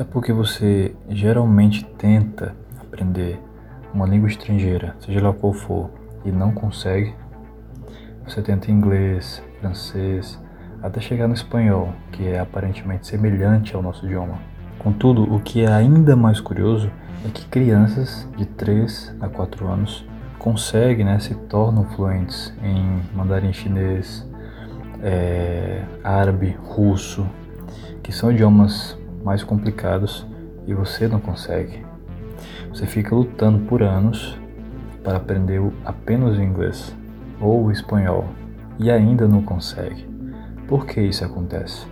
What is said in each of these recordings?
Sabe por que você geralmente tenta aprender uma língua estrangeira, seja lá qual for, e não consegue? Você tenta inglês, francês, até chegar no espanhol, que é aparentemente semelhante ao nosso idioma. Contudo, o que é ainda mais curioso é que crianças de 3 a 4 anos conseguem, né, se tornam fluentes em mandarim chinês, é, árabe, russo, que são idiomas mais complicados e você não consegue. Você fica lutando por anos para aprender apenas o inglês ou o espanhol e ainda não consegue. Por que isso acontece?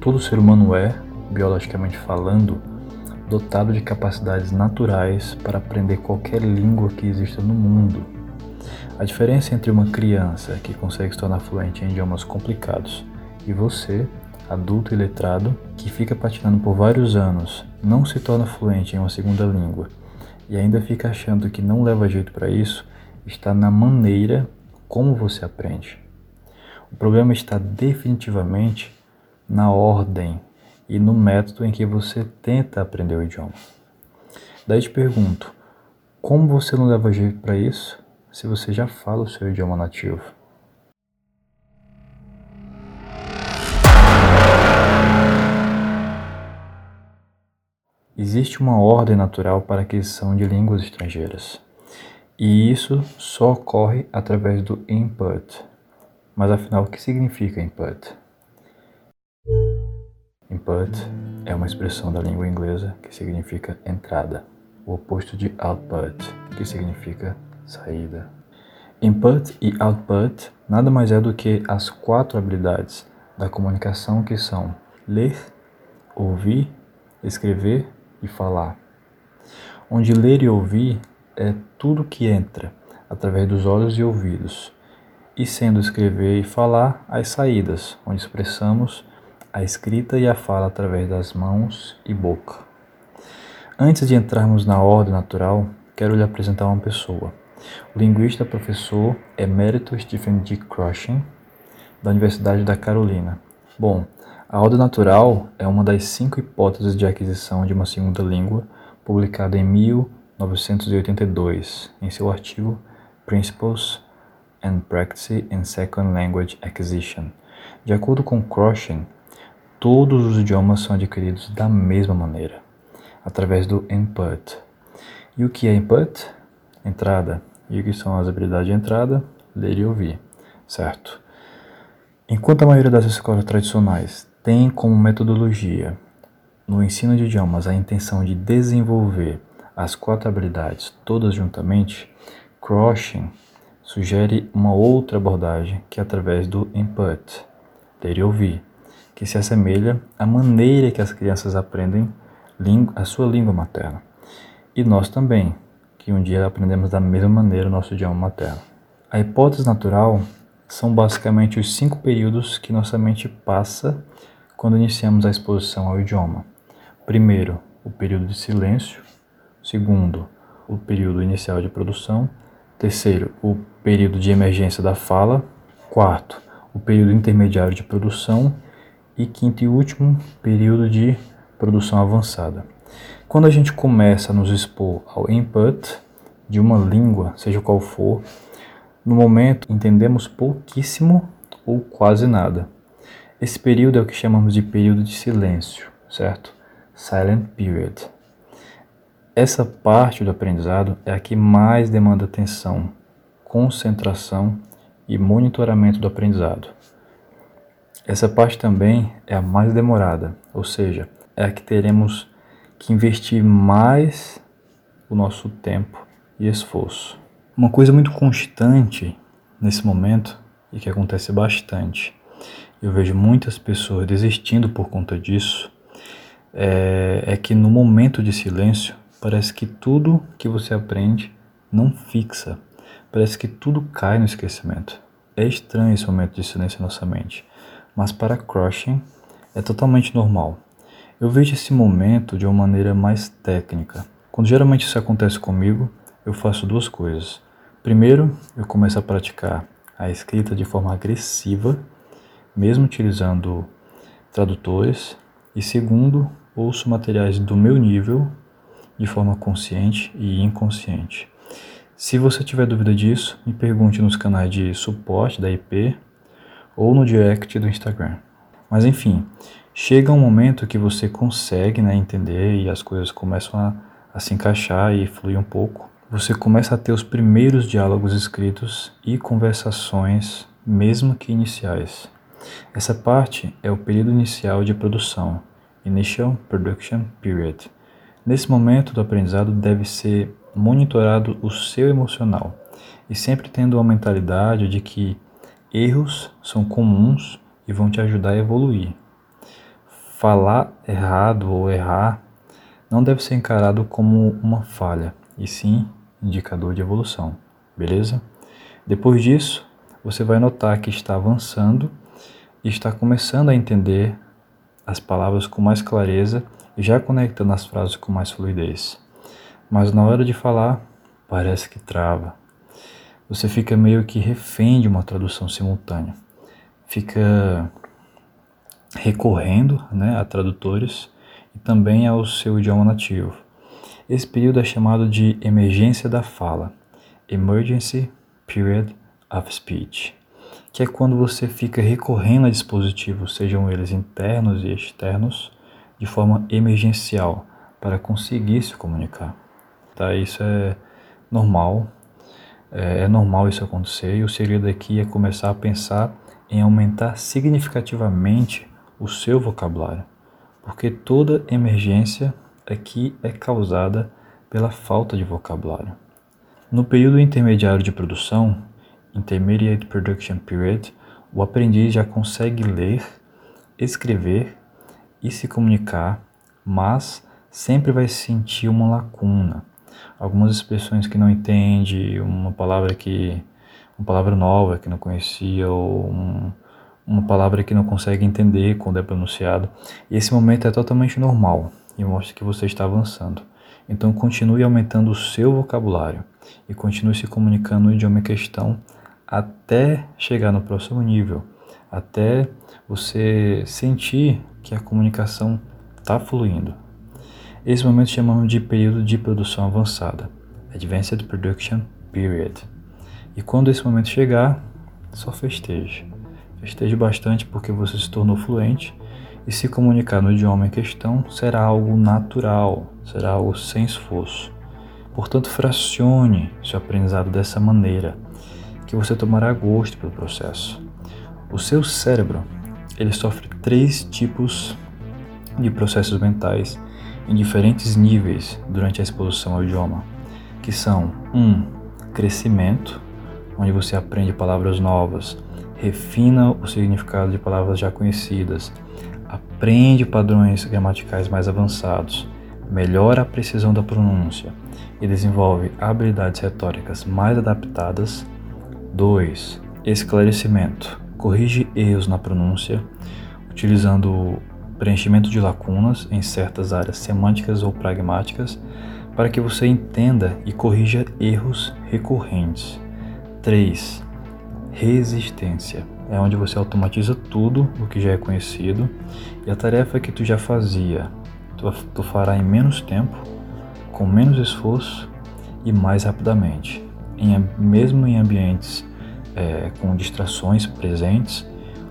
Todo ser humano é, biologicamente falando, dotado de capacidades naturais para aprender qualquer língua que exista no mundo. A diferença entre uma criança que consegue se tornar fluente em idiomas complicados e você, adulto e letrado, que fica patinando por vários anos, não se torna fluente em uma segunda língua e ainda fica achando que não leva jeito para isso, está na maneira como você aprende. O problema está definitivamente na ordem e no método em que você tenta aprender o idioma. Daí te pergunto, como você não leva jeito para isso se você já fala o seu idioma nativo? Existe uma ordem natural para a aquisição de línguas estrangeiras, e isso só ocorre através do input. Mas afinal, o que significa input? Input é uma expressão da língua inglesa que significa entrada, o oposto de output, que significa saída. Input e output nada mais é do que as quatro habilidades da comunicação que são ler, ouvir, escrever e falar. Onde ler e ouvir é tudo que entra através dos olhos e ouvidos, e sendo escrever e falar as saídas, onde expressamos a escrita e a fala através das mãos e boca. Antes de entrarmos na ordem natural, quero lhe apresentar uma pessoa. O linguista professor emérito Stephen D. Crushing, da Universidade da Carolina. Bom, a ordem natural é uma das cinco hipóteses de aquisição de uma segunda língua, publicada em 1982, em seu artigo Principles and Practice in Second Language Acquisition. De acordo com Crushing, Todos os idiomas são adquiridos da mesma maneira, através do input. E o que é input? Entrada. E o que são as habilidades de entrada? Ler e ouvir, certo? Enquanto a maioria das escolas tradicionais tem como metodologia no ensino de idiomas a intenção de desenvolver as quatro habilidades todas juntamente, Crushing sugere uma outra abordagem que é através do input, ler e ouvir que se assemelha à maneira que as crianças aprendem a sua língua materna. E nós também, que um dia aprendemos da mesma maneira o nosso idioma materno. A hipótese natural são basicamente os cinco períodos que nossa mente passa quando iniciamos a exposição ao idioma. Primeiro, o período de silêncio. Segundo, o período inicial de produção. Terceiro, o período de emergência da fala. Quarto, o período intermediário de produção e quinto e último, período de produção avançada. Quando a gente começa a nos expor ao input de uma língua, seja qual for, no momento entendemos pouquíssimo ou quase nada. Esse período é o que chamamos de período de silêncio, certo? Silent period. Essa parte do aprendizado é a que mais demanda atenção, concentração e monitoramento do aprendizado. Essa parte também é a mais demorada, ou seja, é a que teremos que investir mais o nosso tempo e esforço. Uma coisa muito constante nesse momento e que acontece bastante, eu vejo muitas pessoas desistindo por conta disso, é, é que no momento de silêncio parece que tudo que você aprende não fixa, parece que tudo cai no esquecimento. é estranho esse momento de silêncio em nossa mente, mas para Crushing é totalmente normal. Eu vejo esse momento de uma maneira mais técnica. Quando geralmente isso acontece comigo, eu faço duas coisas. Primeiro, eu começo a praticar a escrita de forma agressiva, mesmo utilizando tradutores. E segundo, ouço materiais do meu nível de forma consciente e inconsciente. Se você tiver dúvida disso, me pergunte nos canais de suporte da IP ou no direct do Instagram. Mas enfim, chega um momento que você consegue né, entender e as coisas começam a, a se encaixar e fluir um pouco. Você começa a ter os primeiros diálogos escritos e conversações, mesmo que iniciais. Essa parte é o período inicial de produção, Initial Production Period. Nesse momento do aprendizado deve ser monitorado o seu emocional e sempre tendo a mentalidade de que erros são comuns e vão te ajudar a evoluir. Falar errado ou errar não deve ser encarado como uma falha, e sim indicador de evolução, beleza? Depois disso, você vai notar que está avançando e está começando a entender as palavras com mais clareza e já conectando as frases com mais fluidez. Mas na hora de falar, parece que trava. Você fica meio que refém de uma tradução simultânea. Fica recorrendo né, a tradutores e também ao seu idioma nativo. Esse período é chamado de emergência da fala, Emergency Period of Speech, que é quando você fica recorrendo a dispositivos, sejam eles internos e externos, de forma emergencial, para conseguir se comunicar. Tá? Isso é normal, é, é normal isso acontecer, e o segredo aqui é começar a pensar em aumentar significativamente o seu vocabulário, porque toda emergência aqui é causada pela falta de vocabulário. No período intermediário de produção, Intermediate Production Period, o aprendiz já consegue ler, escrever e se comunicar, mas sempre vai sentir uma lacuna. Algumas expressões que não entende, uma palavra que uma palavra nova que não conhecia ou um, uma palavra que não consegue entender quando é pronunciado. E esse momento é totalmente normal e mostra que você está avançando. Então continue aumentando o seu vocabulário e continue se comunicando no idioma em questão até chegar no próximo nível, até você sentir que a comunicação está fluindo. Esse momento chamamos de período de produção avançada, Advanced Production Period. E quando esse momento chegar, só festeje. Festeje bastante porque você se tornou fluente e se comunicar no idioma em questão será algo natural, será algo sem esforço. Portanto, fracione seu aprendizado dessa maneira, que você tomará gosto pelo processo. O seu cérebro, ele sofre três tipos de processos mentais em diferentes níveis durante a exposição ao idioma, que são 1. Um, crescimento, onde você aprende palavras novas, refina o significado de palavras já conhecidas, aprende padrões gramaticais mais avançados, melhora a precisão da pronúncia e desenvolve habilidades retóricas mais adaptadas. 2. Esclarecimento. Corrige erros na pronúncia, utilizando preenchimento de lacunas em certas áreas semânticas ou pragmáticas para que você entenda e corrija erros recorrentes. 3 resistência. É onde você automatiza tudo o que já é conhecido e a tarefa que tu já fazia, tu, tu fará em menos tempo, com menos esforço e mais rapidamente, em, mesmo em ambientes é, com distrações presentes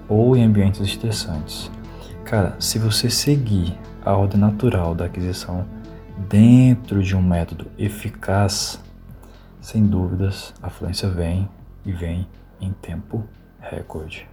ou em ambientes estressantes. Cara, se você seguir a ordem natural da aquisição dentro de um método eficaz, sem dúvidas a fluência vem e vem em tempo recorde.